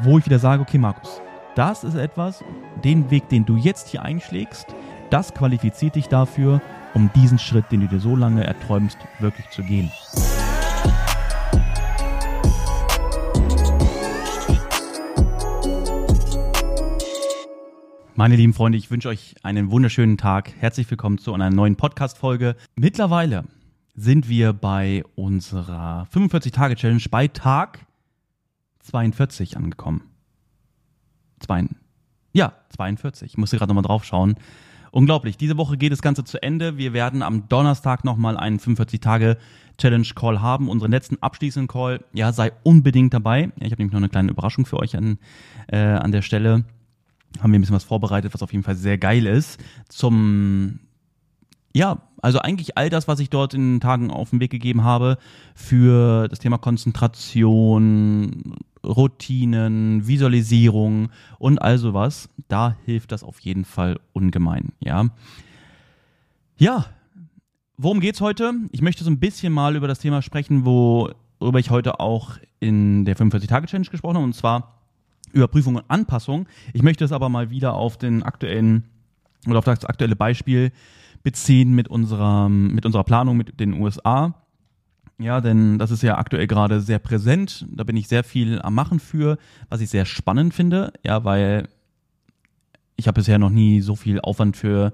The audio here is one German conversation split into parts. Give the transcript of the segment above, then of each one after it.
wo ich wieder sage, okay, Markus, das ist etwas, den Weg, den du jetzt hier einschlägst, das qualifiziert dich dafür, um diesen Schritt, den du dir so lange erträumst, wirklich zu gehen. Meine lieben Freunde, ich wünsche euch einen wunderschönen Tag. Herzlich willkommen zu einer neuen Podcast-Folge. Mittlerweile sind wir bei unserer 45-Tage-Challenge bei Tag 42 angekommen. Zwei, ja, 42. Ich musste gerade nochmal drauf schauen. Unglaublich. Diese Woche geht das Ganze zu Ende. Wir werden am Donnerstag nochmal einen 45-Tage-Challenge-Call haben. Unseren letzten abschließenden Call. Ja, sei unbedingt dabei. Ich habe nämlich noch eine kleine Überraschung für euch an, äh, an der Stelle. Haben wir ein bisschen was vorbereitet, was auf jeden Fall sehr geil ist. Zum ja, also eigentlich all das, was ich dort in den Tagen auf den Weg gegeben habe für das Thema Konzentration, Routinen, Visualisierung und all sowas, da hilft das auf jeden Fall ungemein, ja. Ja, worum geht's heute? Ich möchte so ein bisschen mal über das Thema sprechen, worüber ich heute auch in der 45-Tage-Challenge gesprochen habe, und zwar Überprüfung und Anpassung. Ich möchte es aber mal wieder auf den aktuellen oder auf das aktuelle Beispiel beziehen mit unserer, mit unserer Planung mit den USA. Ja, denn das ist ja aktuell gerade sehr präsent. Da bin ich sehr viel am Machen für, was ich sehr spannend finde. Ja, weil ich habe bisher noch nie so viel Aufwand für,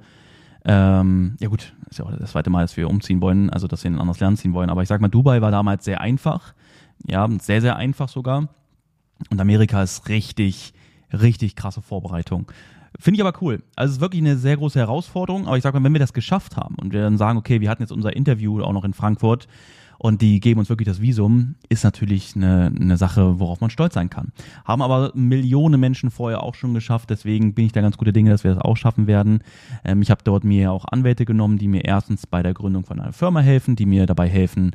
ähm, ja gut, ist ja auch das zweite Mal, dass wir umziehen wollen, also dass wir in ein anderes Land ziehen wollen. Aber ich sag mal, Dubai war damals sehr einfach. Ja, sehr, sehr einfach sogar. Und Amerika ist richtig, richtig krasse Vorbereitung. Finde ich aber cool. Also es ist wirklich eine sehr große Herausforderung, aber ich sage mal, wenn wir das geschafft haben und wir dann sagen, okay, wir hatten jetzt unser Interview auch noch in Frankfurt und die geben uns wirklich das Visum, ist natürlich eine, eine Sache, worauf man stolz sein kann. Haben aber Millionen Menschen vorher auch schon geschafft, deswegen bin ich da ganz gute Dinge, dass wir das auch schaffen werden. Ähm, ich habe dort mir auch Anwälte genommen, die mir erstens bei der Gründung von einer Firma helfen, die mir dabei helfen,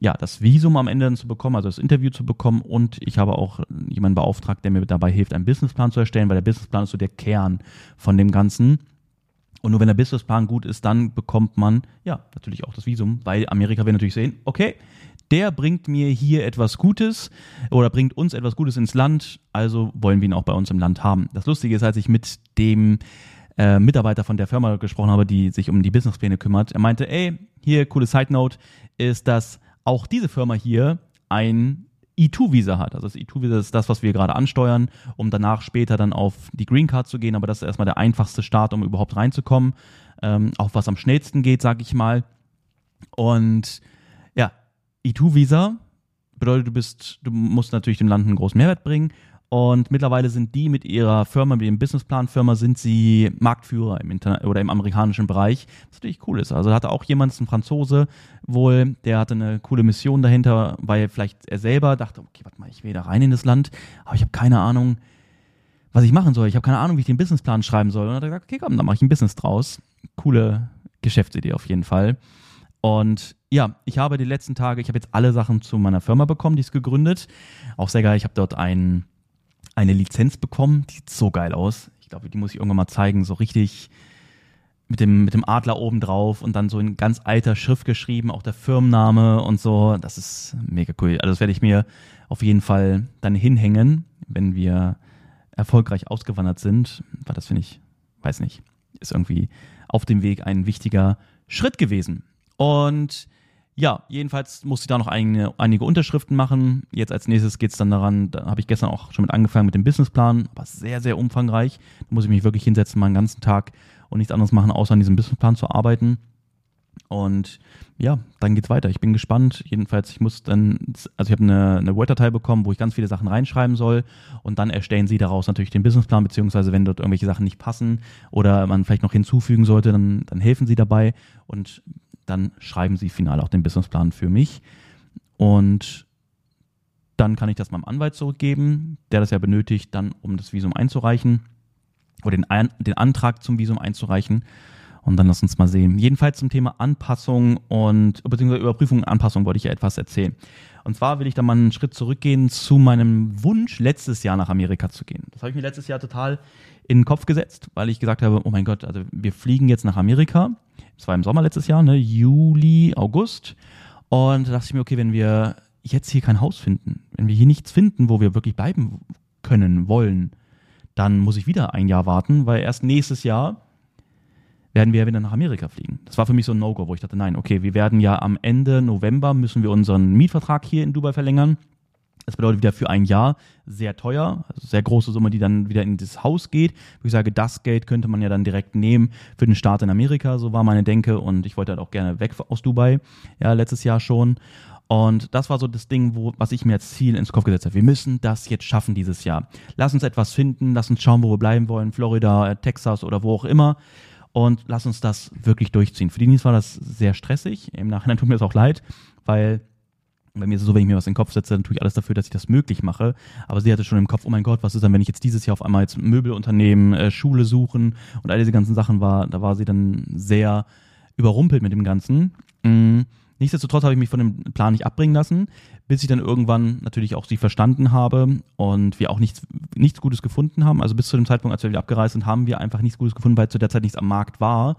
ja, das Visum am Ende dann zu bekommen, also das Interview zu bekommen und ich habe auch jemanden beauftragt, der mir dabei hilft, einen Businessplan zu erstellen, weil der Businessplan ist so der Kern von dem Ganzen. Und nur wenn der Businessplan gut ist, dann bekommt man ja natürlich auch das Visum, weil Amerika will natürlich sehen, okay, der bringt mir hier etwas Gutes oder bringt uns etwas Gutes ins Land, also wollen wir ihn auch bei uns im Land haben. Das Lustige ist, als ich mit dem äh, Mitarbeiter von der Firma gesprochen habe, die sich um die Businesspläne kümmert, er meinte, ey, hier, coole Side Note, ist, dass auch diese Firma hier ein E2-Visa hat. Also das E2-Visa ist das, was wir gerade ansteuern, um danach später dann auf die Green Card zu gehen. Aber das ist erstmal der einfachste Start, um überhaupt reinzukommen. Ähm, auch was am schnellsten geht, sage ich mal. Und ja, E2-Visa bedeutet, du bist, du musst natürlich dem Land einen großen Mehrwert bringen und mittlerweile sind die mit ihrer Firma, mit ihrem Businessplan-Firma, sind sie Marktführer im Internet oder im amerikanischen Bereich, was natürlich cool ist. Also hatte auch jemand, ein Franzose wohl, der hatte eine coole Mission dahinter, weil vielleicht er selber dachte, okay, warte mal, ich will da rein in das Land, aber ich habe keine Ahnung, was ich machen soll. Ich habe keine Ahnung, wie ich den Businessplan schreiben soll. Und hat er gesagt, okay, komm, dann mache ich ein Business draus. Coole Geschäftsidee auf jeden Fall. Und ja, ich habe die letzten Tage, ich habe jetzt alle Sachen zu meiner Firma bekommen, die ist gegründet. Auch sehr geil, ich habe dort einen eine Lizenz bekommen. Die sieht so geil aus. Ich glaube, die muss ich irgendwann mal zeigen. So richtig mit dem, mit dem Adler oben drauf und dann so in ganz alter Schrift geschrieben, auch der Firmenname und so. Das ist mega cool. Also das werde ich mir auf jeden Fall dann hinhängen, wenn wir erfolgreich ausgewandert sind. Weil das finde ich, weiß nicht, ist irgendwie auf dem Weg ein wichtiger Schritt gewesen. Und ja, jedenfalls musste ich da noch einige, einige Unterschriften machen. Jetzt als nächstes geht es dann daran, da habe ich gestern auch schon mit angefangen mit dem Businessplan, aber sehr, sehr umfangreich. Da muss ich mich wirklich hinsetzen, mal einen ganzen Tag und nichts anderes machen, außer an diesem Businessplan zu arbeiten. Und ja, dann geht's weiter. Ich bin gespannt. Jedenfalls, ich muss dann, also ich habe eine, eine Word-Datei bekommen, wo ich ganz viele Sachen reinschreiben soll und dann erstellen sie daraus natürlich den Businessplan, beziehungsweise wenn dort irgendwelche Sachen nicht passen oder man vielleicht noch hinzufügen sollte, dann, dann helfen sie dabei und dann schreiben sie final auch den Businessplan für mich. Und dann kann ich das meinem Anwalt zurückgeben, der das ja benötigt, dann um das Visum einzureichen oder den, Ein den Antrag zum Visum einzureichen. Und dann lass uns mal sehen. Jedenfalls zum Thema Anpassung und beziehungsweise Überprüfung und Anpassung wollte ich ja etwas erzählen. Und zwar will ich da mal einen Schritt zurückgehen zu meinem Wunsch, letztes Jahr nach Amerika zu gehen. Das habe ich mir letztes Jahr total in den Kopf gesetzt, weil ich gesagt habe, oh mein Gott, also wir fliegen jetzt nach Amerika. Das war im Sommer letztes Jahr, ne? Juli, August. Und da dachte ich mir, okay, wenn wir jetzt hier kein Haus finden, wenn wir hier nichts finden, wo wir wirklich bleiben können, wollen, dann muss ich wieder ein Jahr warten, weil erst nächstes Jahr werden wir ja wieder nach Amerika fliegen. Das war für mich so ein No-Go, wo ich dachte, nein, okay, wir werden ja am Ende November müssen wir unseren Mietvertrag hier in Dubai verlängern. Das bedeutet wieder für ein Jahr sehr teuer, also sehr große Summe, die dann wieder in das Haus geht. Wie ich sage, das Geld könnte man ja dann direkt nehmen für den Start in Amerika, so war meine Denke und ich wollte halt auch gerne weg aus Dubai, ja, letztes Jahr schon. Und das war so das Ding, wo, was ich mir als Ziel ins Kopf gesetzt habe. Wir müssen das jetzt schaffen dieses Jahr. Lass uns etwas finden, lass uns schauen, wo wir bleiben wollen, Florida, Texas oder wo auch immer. Und lass uns das wirklich durchziehen. Für die Denise war das sehr stressig. Im Nachhinein tut mir das auch leid, weil bei mir ist es so, wenn ich mir was in den Kopf setze, dann tue ich alles dafür, dass ich das möglich mache. Aber sie hatte schon im Kopf, oh mein Gott, was ist dann, wenn ich jetzt dieses Jahr auf einmal jetzt Möbelunternehmen, äh, Schule suchen und all diese ganzen Sachen war, da war sie dann sehr überrumpelt mit dem Ganzen. Mhm. Nichtsdestotrotz habe ich mich von dem Plan nicht abbringen lassen, bis ich dann irgendwann natürlich auch sie verstanden habe und wir auch nichts, nichts Gutes gefunden haben. Also bis zu dem Zeitpunkt, als wir wieder abgereist sind, haben wir einfach nichts Gutes gefunden, weil zu der Zeit nichts am Markt war.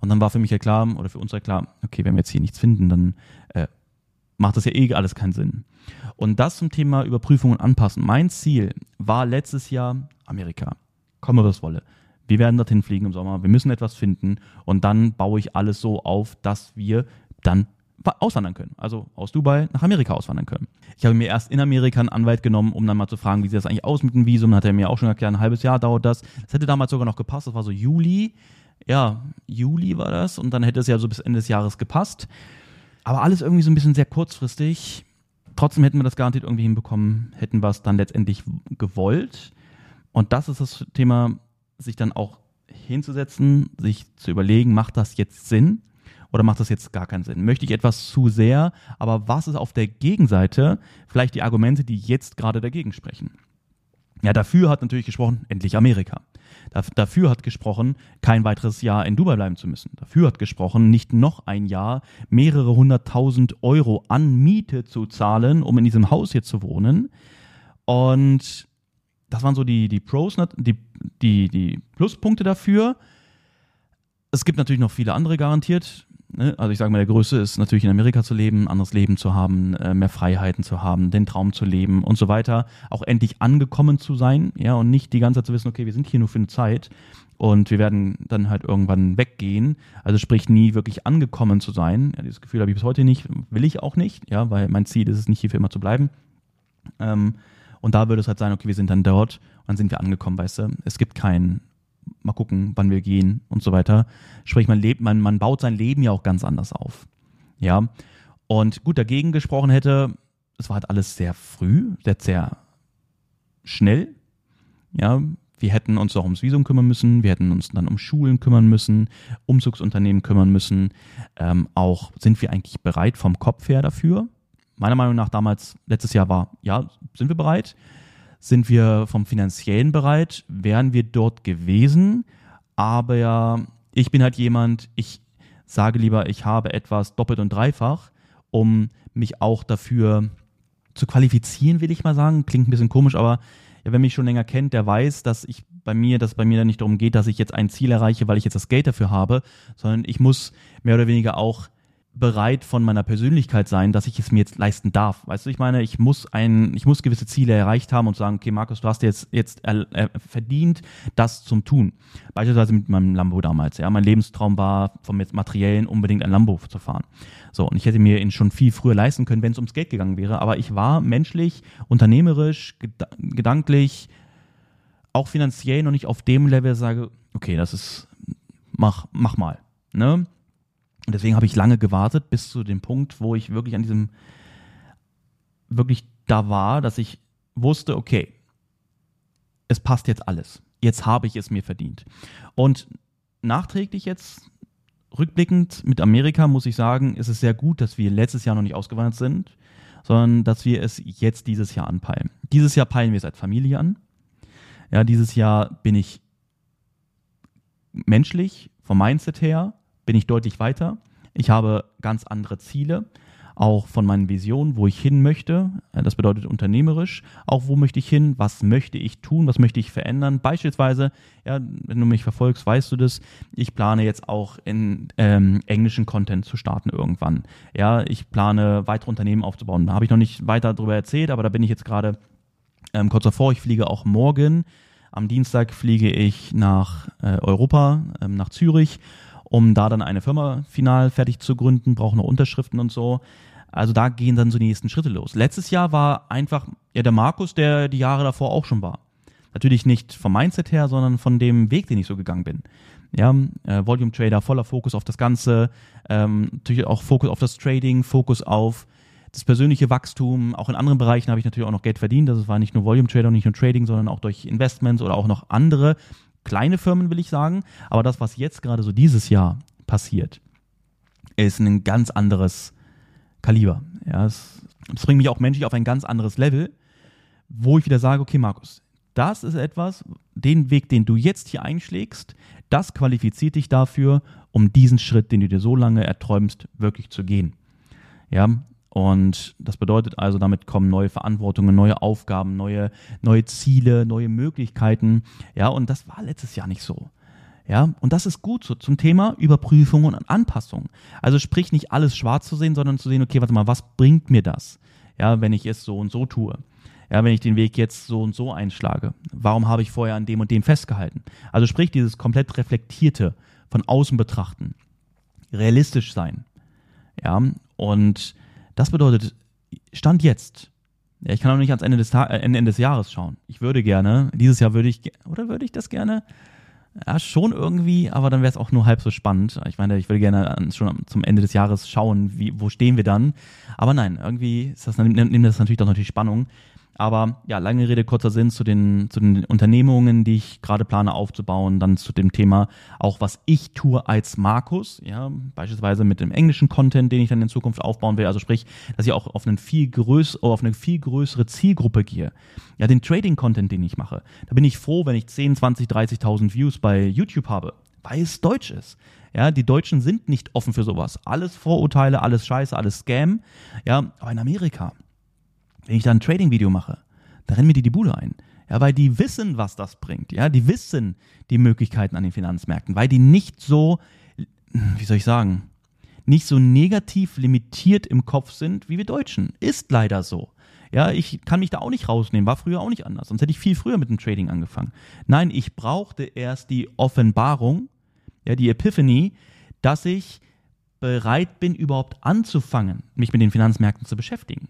Und dann war für mich ja klar, oder für uns ja klar, okay, wenn wir jetzt hier nichts finden, dann äh, macht das ja eh alles keinen Sinn. Und das zum Thema Überprüfung und Anpassen. Mein Ziel war letztes Jahr Amerika. Komme, was wolle. Wir werden dorthin fliegen im Sommer. Wir müssen etwas finden. Und dann baue ich alles so auf, dass wir dann auswandern können. Also aus Dubai nach Amerika auswandern können. Ich habe mir erst in Amerika einen Anwalt genommen, um dann mal zu fragen, wie sieht das eigentlich aus mit dem Visum. Dann hat er mir auch schon erklärt, ein halbes Jahr dauert das. Das hätte damals sogar noch gepasst. Das war so Juli. Ja, Juli war das. Und dann hätte es ja so bis Ende des Jahres gepasst. Aber alles irgendwie so ein bisschen sehr kurzfristig. Trotzdem hätten wir das garantiert irgendwie hinbekommen, hätten wir es dann letztendlich gewollt. Und das ist das Thema, sich dann auch hinzusetzen, sich zu überlegen, macht das jetzt Sinn? oder macht das jetzt gar keinen Sinn? Möchte ich etwas zu sehr, aber was ist auf der Gegenseite vielleicht die Argumente, die jetzt gerade dagegen sprechen? Ja, dafür hat natürlich gesprochen, endlich Amerika. Dafür hat gesprochen, kein weiteres Jahr in Dubai bleiben zu müssen. Dafür hat gesprochen, nicht noch ein Jahr mehrere hunderttausend Euro an Miete zu zahlen, um in diesem Haus hier zu wohnen. Und das waren so die, die Pros, die, die, die Pluspunkte dafür. Es gibt natürlich noch viele andere garantiert. Ne? Also ich sage mal, der Größte ist natürlich in Amerika zu leben, anderes Leben zu haben, äh, mehr Freiheiten zu haben, den Traum zu leben und so weiter. Auch endlich angekommen zu sein, ja, und nicht die ganze Zeit zu wissen, okay, wir sind hier nur für eine Zeit und wir werden dann halt irgendwann weggehen. Also sprich, nie wirklich angekommen zu sein. Ja, dieses Gefühl habe ich bis heute nicht, will ich auch nicht, ja, weil mein Ziel ist es nicht, hier für immer zu bleiben. Ähm, und da würde es halt sein, okay, wir sind dann dort und dann sind wir angekommen, weißt du. Es gibt kein mal gucken, wann wir gehen und so weiter. Sprich, man lebt, man, man baut sein Leben ja auch ganz anders auf. Ja. Und gut, dagegen gesprochen hätte, es war halt alles sehr früh, sehr, sehr schnell. Ja, wir hätten uns auch ums Visum kümmern müssen, wir hätten uns dann um Schulen kümmern müssen, Umzugsunternehmen kümmern müssen. Ähm, auch sind wir eigentlich bereit vom Kopf her dafür? Meiner Meinung nach damals, letztes Jahr war, ja, sind wir bereit sind wir vom finanziellen bereit, wären wir dort gewesen. Aber ich bin halt jemand, ich sage lieber, ich habe etwas doppelt und dreifach, um mich auch dafür zu qualifizieren, will ich mal sagen. Klingt ein bisschen komisch, aber ja, wer mich schon länger kennt, der weiß, dass ich bei mir, dass bei mir dann nicht darum geht, dass ich jetzt ein Ziel erreiche, weil ich jetzt das Geld dafür habe, sondern ich muss mehr oder weniger auch bereit von meiner Persönlichkeit sein, dass ich es mir jetzt leisten darf. Weißt du, ich meine, ich muss ein, ich muss gewisse Ziele erreicht haben und sagen, okay, Markus, du hast jetzt jetzt äh, verdient, das zum tun. Beispielsweise mit meinem Lambo damals. Ja, mein Lebenstraum war vom jetzt materiellen unbedingt ein Lambo zu fahren. So und ich hätte mir ihn schon viel früher leisten können, wenn es ums Geld gegangen wäre. Aber ich war menschlich, unternehmerisch, ged gedanklich, auch finanziell noch nicht auf dem Level, sage, okay, das ist mach mach mal. Ne? Und deswegen habe ich lange gewartet, bis zu dem Punkt, wo ich wirklich an diesem, wirklich da war, dass ich wusste, okay, es passt jetzt alles. Jetzt habe ich es mir verdient. Und nachträglich jetzt, rückblickend mit Amerika, muss ich sagen, ist es sehr gut, dass wir letztes Jahr noch nicht ausgewandert sind, sondern dass wir es jetzt dieses Jahr anpeilen. Dieses Jahr peilen wir als Familie an. Ja, dieses Jahr bin ich menschlich, vom Mindset her, bin ich deutlich weiter. Ich habe ganz andere Ziele, auch von meinen Visionen, wo ich hin möchte. Das bedeutet unternehmerisch. Auch wo möchte ich hin? Was möchte ich tun? Was möchte ich verändern? Beispielsweise, ja, wenn du mich verfolgst, weißt du das. Ich plane jetzt auch in ähm, englischen Content zu starten irgendwann. Ja, ich plane weitere Unternehmen aufzubauen. Da habe ich noch nicht weiter darüber erzählt, aber da bin ich jetzt gerade Ähm, kurz davor, ich fliege auch morgen. Am Dienstag fliege ich nach äh, Europa, ähm, nach Zürich, um da dann eine Firma final fertig zu gründen, brauche noch Unterschriften und so. Also da gehen dann so die nächsten Schritte los. Letztes Jahr war einfach ja der Markus, der die Jahre davor auch schon war. Natürlich nicht vom Mindset her, sondern von dem Weg, den ich so gegangen bin. Ja, äh, Volume Trader, voller Fokus auf das Ganze, ähm, natürlich auch Fokus auf das Trading, Fokus auf das persönliche Wachstum. Auch in anderen Bereichen habe ich natürlich auch noch Geld verdient. Das war nicht nur Volume Trader und nicht nur Trading, sondern auch durch Investments oder auch noch andere kleine Firmen, will ich sagen. Aber das, was jetzt gerade so dieses Jahr passiert, ist ein ganz anderes Kaliber. Ja, es, es bringt mich auch menschlich auf ein ganz anderes Level, wo ich wieder sage, okay, Markus, das ist etwas, den Weg, den du jetzt hier einschlägst, das qualifiziert dich dafür, um diesen Schritt, den du dir so lange erträumst, wirklich zu gehen. Ja, und das bedeutet also, damit kommen neue Verantwortungen, neue Aufgaben, neue, neue Ziele, neue Möglichkeiten. Ja, und das war letztes Jahr nicht so. Ja, und das ist gut so zum Thema Überprüfung und Anpassung. Also sprich nicht alles schwarz zu sehen, sondern zu sehen, okay, warte mal, was bringt mir das? Ja, wenn ich es so und so tue. Ja, wenn ich den Weg jetzt so und so einschlage. Warum habe ich vorher an dem und dem festgehalten? Also sprich dieses komplett reflektierte, von außen betrachten, realistisch sein. Ja, und das bedeutet, Stand jetzt, ja, ich kann auch nicht ans Ende des, Ta äh, Ende des Jahres schauen. Ich würde gerne, dieses Jahr würde ich, oder würde ich das gerne? Ja, schon irgendwie, aber dann wäre es auch nur halb so spannend. Ich meine, ich würde gerne schon zum Ende des Jahres schauen, wie, wo stehen wir dann. Aber nein, irgendwie ist das, nimmt das natürlich doch die Spannung. Aber ja, lange Rede, kurzer Sinn zu den, zu den Unternehmungen, die ich gerade plane aufzubauen, dann zu dem Thema auch, was ich tue als Markus, ja, beispielsweise mit dem englischen Content, den ich dann in Zukunft aufbauen will, also sprich, dass ich auch auf, einen viel größ auf eine viel größere Zielgruppe gehe. Ja, den Trading-Content, den ich mache, da bin ich froh, wenn ich 10, 20, 30.000 Views bei YouTube habe, weil es Deutsch ist. Ja, die Deutschen sind nicht offen für sowas. Alles Vorurteile, alles Scheiße, alles Scam. Ja, aber in Amerika, wenn ich da ein Trading-Video mache, da rennen mir die die Bude ein. Ja, weil die wissen, was das bringt. Ja, die wissen die Möglichkeiten an den Finanzmärkten, weil die nicht so, wie soll ich sagen, nicht so negativ limitiert im Kopf sind wie wir Deutschen. Ist leider so. Ja, ich kann mich da auch nicht rausnehmen, war früher auch nicht anders. Sonst hätte ich viel früher mit dem Trading angefangen. Nein, ich brauchte erst die Offenbarung, ja, die Epiphany, dass ich bereit bin, überhaupt anzufangen, mich mit den Finanzmärkten zu beschäftigen.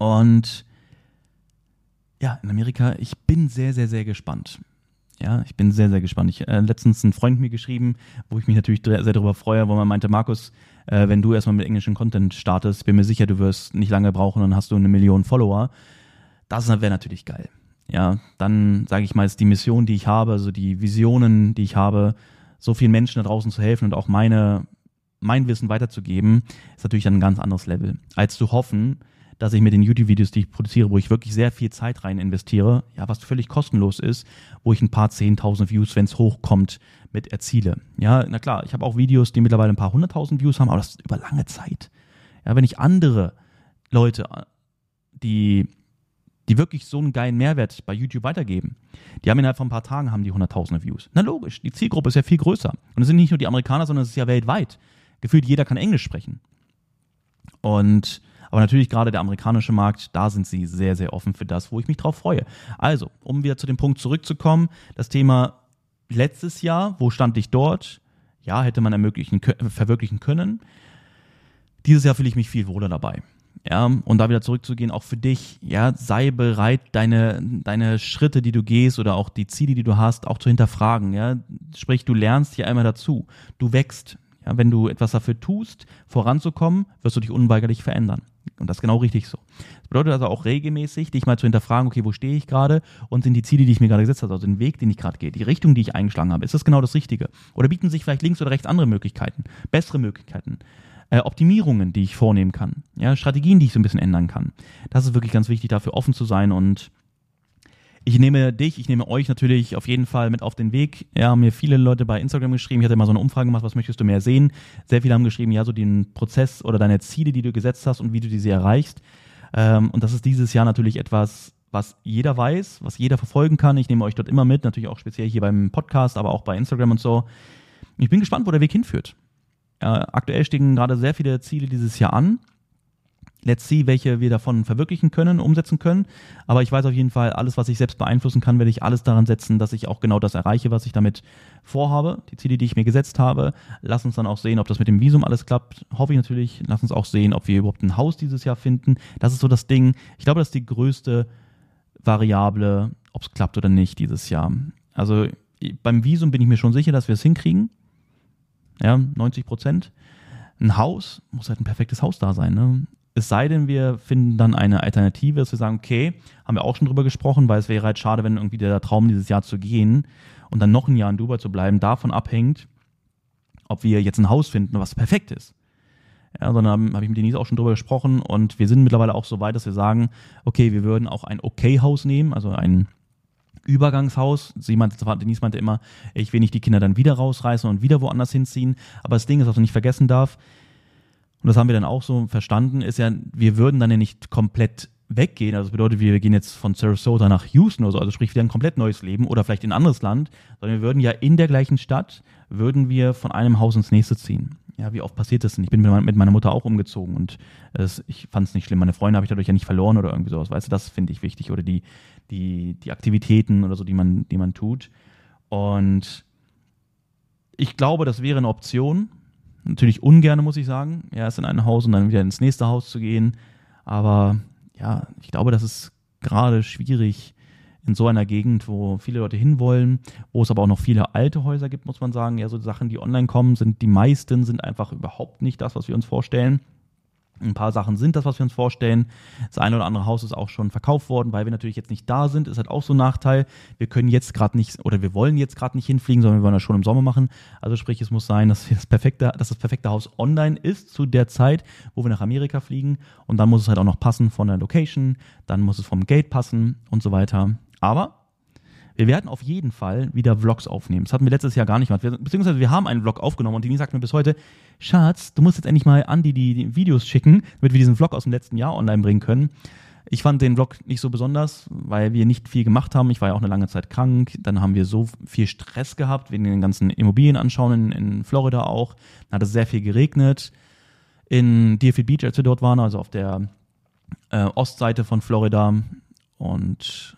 Und ja, in Amerika, ich bin sehr, sehr, sehr gespannt. Ja, ich bin sehr, sehr gespannt. Ich äh, letztens einen Freund mir geschrieben, wo ich mich natürlich sehr darüber freue, wo man meinte, Markus, äh, wenn du erstmal mit englischem Content startest, bin mir sicher, du wirst nicht lange brauchen und dann hast du eine Million Follower. Das wäre natürlich geil. Ja, dann sage ich mal, ist die Mission, die ich habe, also die Visionen, die ich habe, so vielen Menschen da draußen zu helfen und auch meine, mein Wissen weiterzugeben, ist natürlich ein ganz anderes Level, als zu hoffen, dass ich mit den YouTube-Videos, die ich produziere, wo ich wirklich sehr viel Zeit rein investiere, ja, was völlig kostenlos ist, wo ich ein paar zehntausend Views, wenn es hochkommt, mit erziele. Ja, na klar, ich habe auch Videos, die mittlerweile ein paar hunderttausend Views haben, aber das ist über lange Zeit. Ja, wenn ich andere Leute, die die wirklich so einen geilen Mehrwert bei YouTube weitergeben. Die haben innerhalb von ein paar Tagen haben die hunderttausende Views. Na logisch, die Zielgruppe ist ja viel größer. Und es sind nicht nur die Amerikaner, sondern es ist ja weltweit. Gefühlt jeder kann Englisch sprechen. Und aber natürlich gerade der amerikanische Markt, da sind sie sehr, sehr offen für das, wo ich mich drauf freue. Also, um wieder zu dem Punkt zurückzukommen, das Thema letztes Jahr, wo stand ich dort? Ja, hätte man ermöglichen, verwirklichen können. Dieses Jahr fühle ich mich viel wohler dabei. Ja, und da wieder zurückzugehen, auch für dich, ja, sei bereit, deine, deine Schritte, die du gehst oder auch die Ziele, die du hast, auch zu hinterfragen, ja. Sprich, du lernst hier einmal dazu. Du wächst. Ja, wenn du etwas dafür tust, voranzukommen, wirst du dich unweigerlich verändern. Und das ist genau richtig so. Das bedeutet also auch regelmäßig, dich mal zu hinterfragen, okay, wo stehe ich gerade und sind die Ziele, die ich mir gerade gesetzt habe, also den Weg, den ich gerade gehe, die Richtung, die ich eingeschlagen habe, ist das genau das Richtige? Oder bieten sich vielleicht links oder rechts andere Möglichkeiten, bessere Möglichkeiten? Äh, Optimierungen, die ich vornehmen kann, ja, Strategien, die ich so ein bisschen ändern kann. Das ist wirklich ganz wichtig, dafür offen zu sein und ich nehme dich, ich nehme euch natürlich auf jeden Fall mit auf den Weg. Ja, haben mir viele Leute bei Instagram geschrieben. Ich hatte mal so eine Umfrage gemacht, was möchtest du mehr sehen? Sehr viele haben geschrieben, ja, so den Prozess oder deine Ziele, die du gesetzt hast und wie du diese erreichst. Ähm, und das ist dieses Jahr natürlich etwas, was jeder weiß, was jeder verfolgen kann. Ich nehme euch dort immer mit, natürlich auch speziell hier beim Podcast, aber auch bei Instagram und so. Ich bin gespannt, wo der Weg hinführt. Äh, aktuell stehen gerade sehr viele Ziele dieses Jahr an. Let's see, welche wir davon verwirklichen können, umsetzen können. Aber ich weiß auf jeden Fall, alles, was ich selbst beeinflussen kann, werde ich alles daran setzen, dass ich auch genau das erreiche, was ich damit vorhabe. Die Ziele, die ich mir gesetzt habe. Lass uns dann auch sehen, ob das mit dem Visum alles klappt. Hoffe ich natürlich. Lass uns auch sehen, ob wir überhaupt ein Haus dieses Jahr finden. Das ist so das Ding. Ich glaube, das ist die größte Variable, ob es klappt oder nicht dieses Jahr. Also beim Visum bin ich mir schon sicher, dass wir es hinkriegen. Ja, 90 Prozent. Ein Haus muss halt ein perfektes Haus da sein. Ne? Es sei denn, wir finden dann eine Alternative, dass wir sagen, okay, haben wir auch schon drüber gesprochen, weil es wäre halt schade, wenn irgendwie der Traum dieses Jahr zu gehen und dann noch ein Jahr in Dubai zu bleiben, davon abhängt, ob wir jetzt ein Haus finden, was perfekt ist. Ja, sondern habe ich mit Denise auch schon drüber gesprochen und wir sind mittlerweile auch so weit, dass wir sagen, okay, wir würden auch ein Okay-Haus nehmen, also ein Übergangshaus. Sie meinte, Denise meinte immer, ich will nicht die Kinder dann wieder rausreißen und wieder woanders hinziehen. Aber das Ding ist, was man nicht vergessen darf, und das haben wir dann auch so verstanden, ist ja, wir würden dann ja nicht komplett weggehen. Also das bedeutet, wir gehen jetzt von Sarasota nach Houston oder so, also sprich wieder ein komplett neues Leben oder vielleicht in ein anderes Land, sondern wir würden ja in der gleichen Stadt, würden wir von einem Haus ins nächste ziehen. Ja, wie oft passiert das denn? Ich bin mit meiner Mutter auch umgezogen und es, ich fand es nicht schlimm. Meine Freunde habe ich dadurch ja nicht verloren oder irgendwie sowas. Weißt du, das finde ich wichtig. Oder die, die, die Aktivitäten oder so, die man, die man tut. Und ich glaube, das wäre eine Option, Natürlich ungern, muss ich sagen, erst in ein Haus und dann wieder ins nächste Haus zu gehen. Aber ja, ich glaube, das ist gerade schwierig in so einer Gegend, wo viele Leute hinwollen, wo es aber auch noch viele alte Häuser gibt, muss man sagen. Ja, so Sachen, die online kommen, sind die meisten sind einfach überhaupt nicht das, was wir uns vorstellen. Ein paar Sachen sind das, was wir uns vorstellen. Das eine oder andere Haus ist auch schon verkauft worden, weil wir natürlich jetzt nicht da sind, ist halt auch so ein Nachteil. Wir können jetzt gerade nicht oder wir wollen jetzt gerade nicht hinfliegen, sondern wir wollen das schon im Sommer machen. Also sprich, es muss sein, dass das perfekte, dass das perfekte Haus online ist zu der Zeit, wo wir nach Amerika fliegen. Und dann muss es halt auch noch passen von der Location, dann muss es vom Gate passen und so weiter. Aber wir werden auf jeden Fall wieder Vlogs aufnehmen. Das hatten wir letztes Jahr gar nicht gemacht. Beziehungsweise wir haben einen Vlog aufgenommen und die sagt mir bis heute, Schatz, du musst jetzt endlich mal Andi die, die Videos schicken, damit wir diesen Vlog aus dem letzten Jahr online bringen können. Ich fand den Vlog nicht so besonders, weil wir nicht viel gemacht haben. Ich war ja auch eine lange Zeit krank. Dann haben wir so viel Stress gehabt, wegen den ganzen Immobilien anschauen in, in Florida auch. Dann hat es sehr viel geregnet. In Deerfield Beach, als wir dort waren, also auf der äh, Ostseite von Florida. Und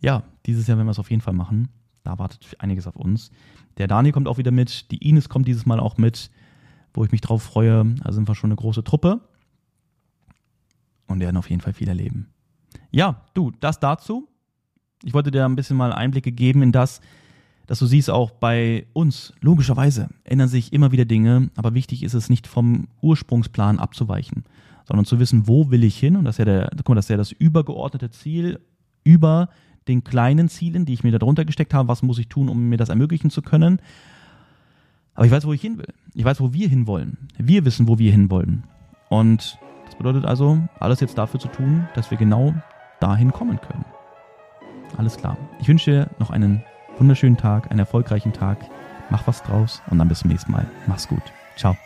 ja, dieses Jahr werden wir es auf jeden Fall machen. Da wartet einiges auf uns. Der Dani kommt auch wieder mit. Die Ines kommt dieses Mal auch mit, wo ich mich drauf freue. Also sind wir schon eine große Truppe. Und werden auf jeden Fall viel erleben. Ja, du, das dazu. Ich wollte dir ein bisschen mal Einblicke geben in das, dass du siehst, auch bei uns, logischerweise, ändern sich immer wieder Dinge, aber wichtig ist es nicht vom Ursprungsplan abzuweichen, sondern zu wissen, wo will ich hin? Und das ist ja, der, guck mal, das, ist ja das übergeordnete Ziel über den kleinen Zielen, die ich mir darunter gesteckt habe, was muss ich tun, um mir das ermöglichen zu können. Aber ich weiß, wo ich hin will. Ich weiß, wo wir hinwollen. Wir wissen, wo wir hinwollen. Und das bedeutet also, alles jetzt dafür zu tun, dass wir genau dahin kommen können. Alles klar. Ich wünsche dir noch einen wunderschönen Tag, einen erfolgreichen Tag. Mach was draus und dann bis zum nächsten Mal. Mach's gut. Ciao.